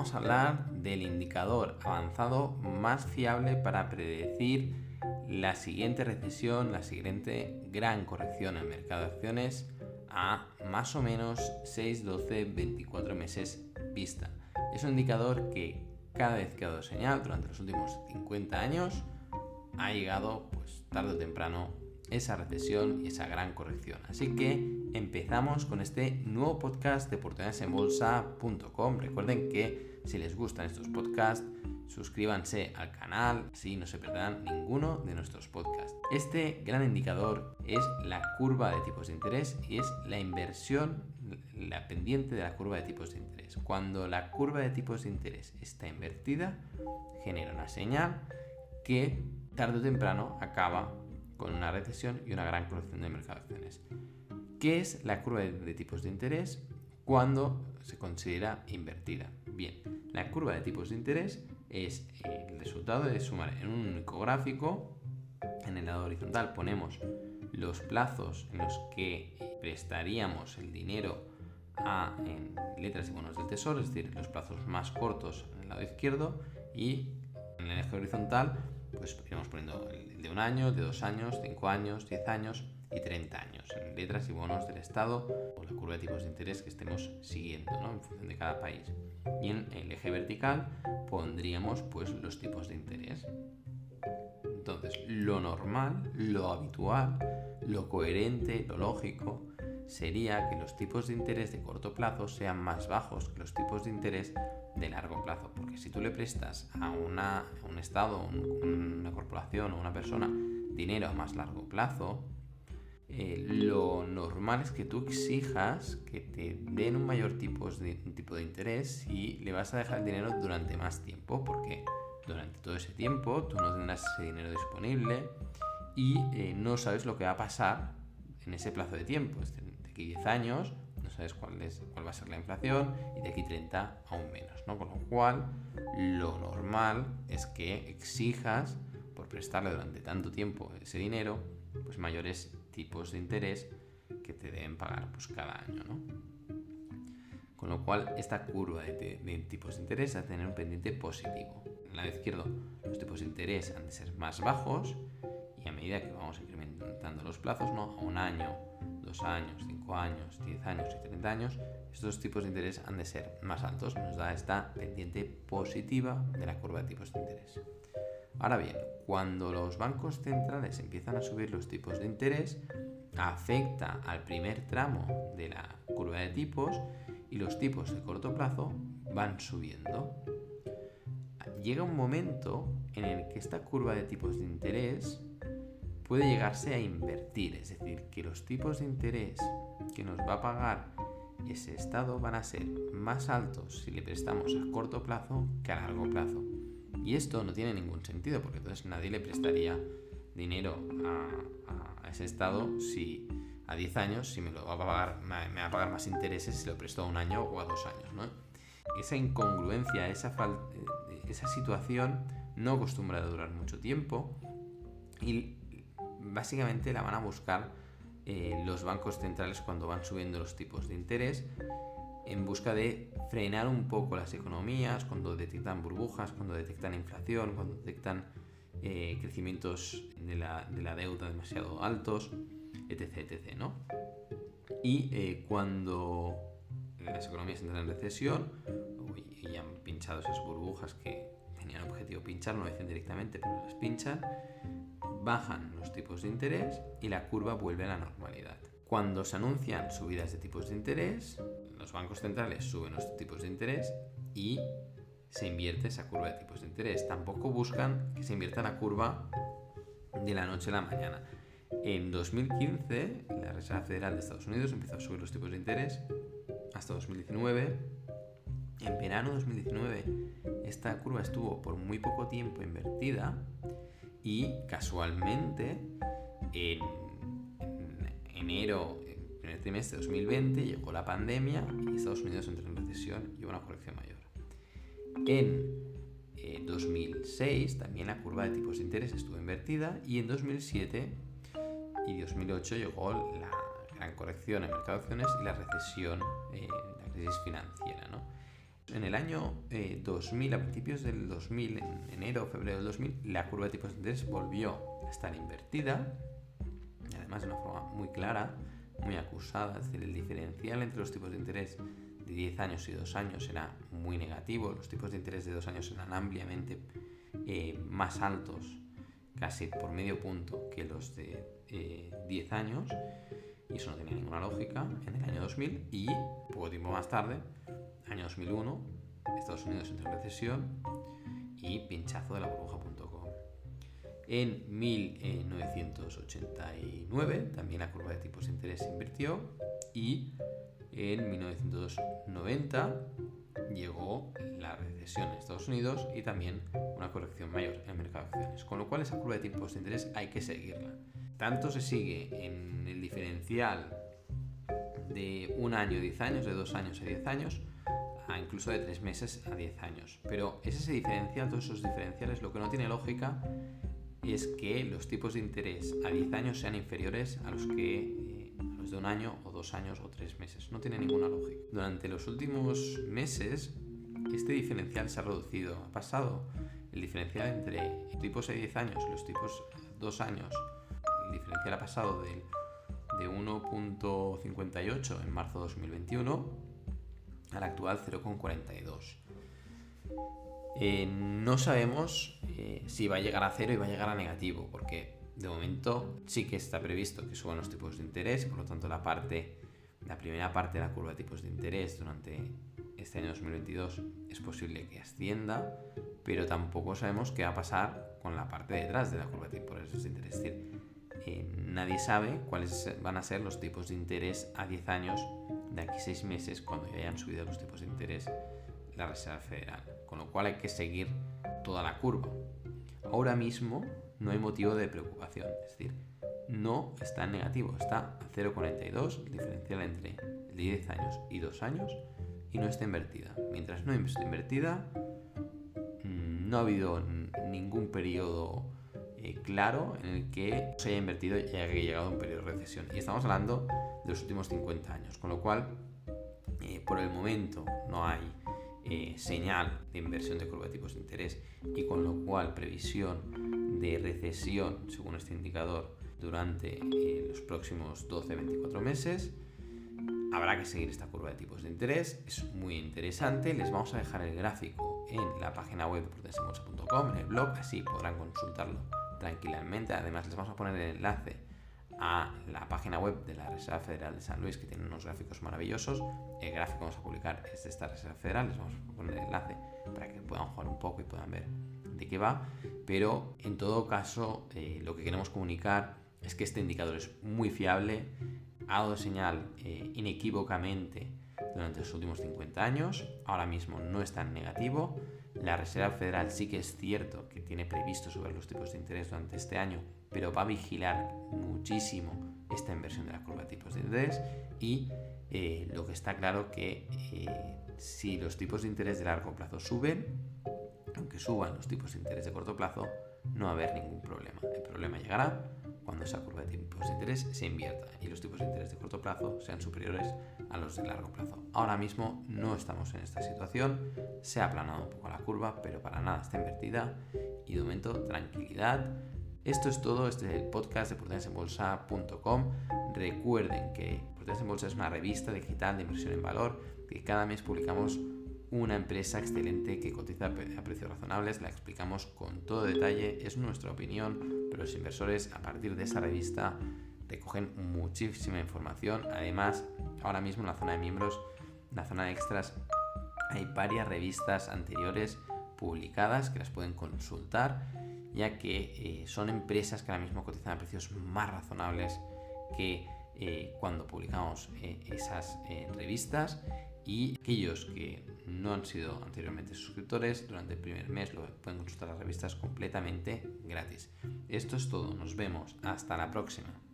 vamos a hablar del indicador avanzado más fiable para predecir la siguiente recesión, la siguiente gran corrección en el mercado de acciones a más o menos 6, 12, 24 meses vista. Es un indicador que cada vez que ha dado señal durante los últimos 50 años ha llegado pues tarde o temprano esa recesión y esa gran corrección. Así que empezamos con este nuevo podcast de oportunidadesenbolsa.com. Recuerden que si les gustan estos podcasts, suscríbanse al canal, así no se perderán ninguno de nuestros podcasts. Este gran indicador es la curva de tipos de interés y es la inversión, la pendiente de la curva de tipos de interés. Cuando la curva de tipos de interés está invertida, genera una señal que tarde o temprano acaba con una recesión y una gran corrección del mercado de acciones. ¿Qué es la curva de tipos de interés cuando se considera invertida? Bien, la curva de tipos de interés es el resultado de sumar en un único gráfico, en el lado horizontal ponemos los plazos en los que prestaríamos el dinero a en letras y bonos del tesoro, es decir, los plazos más cortos en el lado izquierdo y en el eje horizontal pues iremos poniendo el de un año, de dos años, cinco años, diez años y 30 años en letras y bonos del Estado o la curva de tipos de interés que estemos siguiendo ¿no? en función de cada país. Y en el eje vertical pondríamos pues los tipos de interés. Entonces, lo normal, lo habitual, lo coherente, lo lógico sería que los tipos de interés de corto plazo sean más bajos que los tipos de interés de largo plazo. Porque si tú le prestas a, una, un Estado, una corporación o una persona dinero a más largo plazo, eh, lo normal es que tú exijas que te den un mayor tipo de, interés y le vas a dejar el dinero durante más tiempo, porque durante todo ese tiempo tú no tendrás ese dinero disponible y eh, no sabes lo que va a pasar en ese plazo de tiempo. De aquí 10 años no sabes cuál, es, cuál va a ser la inflación y de aquí 30 aún menos, ¿no? Con lo cual, lo normal es que exijas, por prestarle durante tanto tiempo ese dinero, pues mayores tipos de interés que te deben pagar pues, cada año, ¿no? Con lo cual, esta curva de, tipos de interés ha de tener un pendiente positivo. En el lado izquierdo, los tipos de interés han de ser más bajos y a medida que vamos incrementando los plazos, ¿no? A un año, dos años, cinco años, diez años y 30 años, estos tipos de interés han de ser más altos. Nos da esta pendiente positiva de la curva de tipos de interés. Ahora bien, cuando los bancos centrales empiezan a subir los tipos de interés, afecta al primer tramo de la curva de tipos y los tipos de corto plazo van subiendo. Llega un momento en el que esta curva de tipos de interés puede llegarse a invertir, es decir, que los tipos de interés que nos va a pagar ese estado van a ser más altos si le prestamos a corto plazo que a largo plazo. Y esto no tiene ningún sentido, porque entonces nadie le prestaría dinero a, ese Estado si a 10 años, si me lo va a pagar, más intereses si lo presto a un año o a dos años. ¿no? Esa incongruencia, esa, esa situación no acostumbra a durar mucho tiempo y básicamente la van a buscar eh, los bancos centrales cuando van subiendo los tipos de interés en busca de frenar un poco las economías, cuando detectan burbujas, cuando detectan inflación, cuando detectan eh, crecimientos de la, deuda demasiado altos, etc. etc ¿no? Y eh, cuando las economías entran en recesión y han pinchado esas burbujas que tenían objetivo pinchar, no lo dicen directamente, pero las pinchan, bajan los tipos de interés y la curva vuelve a la normalidad. Cuando se anuncian subidas de tipos de interés, los bancos centrales suben los tipos de interés y se invierte esa curva de tipos de interés. Tampoco buscan que se invierta la curva de la noche a la mañana. En 2015, la Reserva Federal de Estados Unidos empezó a subir los tipos de interés hasta 2019. En verano de 2019, esta curva estuvo por muy poco tiempo invertida y casualmente en enero, primer trimestre de 2020, llegó la pandemia y Estados Unidos entró en recesión y hubo una corrección mayor. En 2006 eh, también la curva de tipos de interés estuvo invertida y en 2007 y 2008 llegó la gran corrección en mercado de acciones y la recesión, eh, la crisis financiera. En el año 2000, eh, a principios del 2000, en enero o febrero del 2000, la curva de tipos de interés volvió a estar invertida, y además de una forma muy clara, muy acusada, es decir, el diferencial entre los tipos de interés de 10 años y 2 años era muy negativo, los tipos de interés de 2 años eran ampliamente eh, más altos, casi por medio punto, que los de 10 años, y eso no tenía ninguna lógica en el año 2000 y poco tiempo más tarde, año 2001, Estados Unidos entró en recesión y pinchazo de la burbuja.com. En 1989 también la curva de tipos de interés se invirtió y en 1990 llegó la recesión en Estados Unidos y también una corrección mayor en el mercado de acciones. Con lo cual esa curva de tipos de interés hay que seguirla. Tanto se sigue en el diferencial de un año 10 años, de dos años a 10 años, a incluso de tres meses a 10 años. Pero es ese diferencial, todos esos diferenciales, lo que no tiene lógica es que los tipos de interés a 10 años sean inferiores a los que eh, los de un año o dos años o tres meses. No tiene ninguna lógica. Durante los últimos meses, este diferencial se ha reducido. Ha pasado el diferencial entre tipos de 10 años y los tipos 2 años. El diferencial ha pasado del de 1.58 en marzo de 2021 al actual 0.42. Eh, no sabemos eh, si va a llegar a cero y va a llegar a negativo, porque de momento sí que está previsto que suban los tipos de interés, por lo tanto la parte, la primera parte de la curva de tipos de interés durante este año 2022 es posible que ascienda, pero tampoco sabemos qué va a pasar con la parte detrás de la curva de tipos de interés. Es decir, nadie sabe cuáles van a ser los tipos de interés a 10 años de aquí 6 meses cuando ya hayan subido los tipos de interés la Reserva Federal. Con lo cual hay que seguir toda la curva. Ahora mismo no hay motivo de preocupación, es decir, no está en negativo, está a 0,42, diferencial entre 10 años y 2 años, y no está invertida. Mientras no esté invertida, no ha habido ningún periodo eh, claro en el que se haya invertido y haya llegado a un periodo de recesión. Y estamos hablando de los últimos 50 años, con lo cual, eh, por el momento, no hay eh, señal de inversión de curva de tipos de interés y con lo cual previsión de recesión, según este indicador, durante los próximos 12-24 meses. Habrá que seguir esta curva de tipos de interés, es muy interesante. Les vamos a dejar el gráfico en la página web de en el blog, así podrán consultarlo tranquilamente. Además, les vamos a poner el enlace a la página web de la Reserva Federal de San Luis, que tiene unos gráficos maravillosos. El gráfico que vamos a publicar es de esta Reserva Federal, les vamos a poner el enlace para que puedan jugar un poco y puedan ver de qué va. Pero en todo caso, eh, lo que queremos comunicar es que este indicador es muy fiable, ha dado señal eh, inequívocamente durante los últimos 50 años, ahora mismo no está en negativo la Reserva Federal sí que es cierto que tiene previsto subir los tipos de interés durante este año, pero va a vigilar muchísimo esta inversión de la curva de tipos de interés y eh, lo que está claro que eh, si los tipos de interés de largo plazo suben, aunque suban los tipos de interés de corto plazo, no va a haber ningún problema. El problema llegará cuando esa curva de tipos de interés se invierta y los tipos de interés de corto plazo sean superiores a los de largo plazo. Ahora mismo no estamos en esta situación, se ha aplanado un poco la curva, pero para nada está invertida y de momento tranquilidad. Esto es todo, este es el podcast de prudenciaenbolsa.com. Recuerden que Prudencia en Bolsa es una revista digital de inversión en valor que cada mes publicamos una empresa excelente que cotiza a precios razonables, la explicamos con todo detalle, es nuestra opinión, pero los inversores a partir de esa revista recogen muchísima información. Además, ahora mismo en la zona de miembros, en la zona de extras, hay varias revistas anteriores publicadas que las pueden consultar, ya que eh, son empresas que ahora mismo cotizan a precios más razonables que eh, cuando publicamos eh, esas revistas y aquellos que no han sido anteriormente suscriptores durante el primer mes lo pueden consultar las revistas completamente gratis. Esto es todo, nos vemos, hasta la próxima.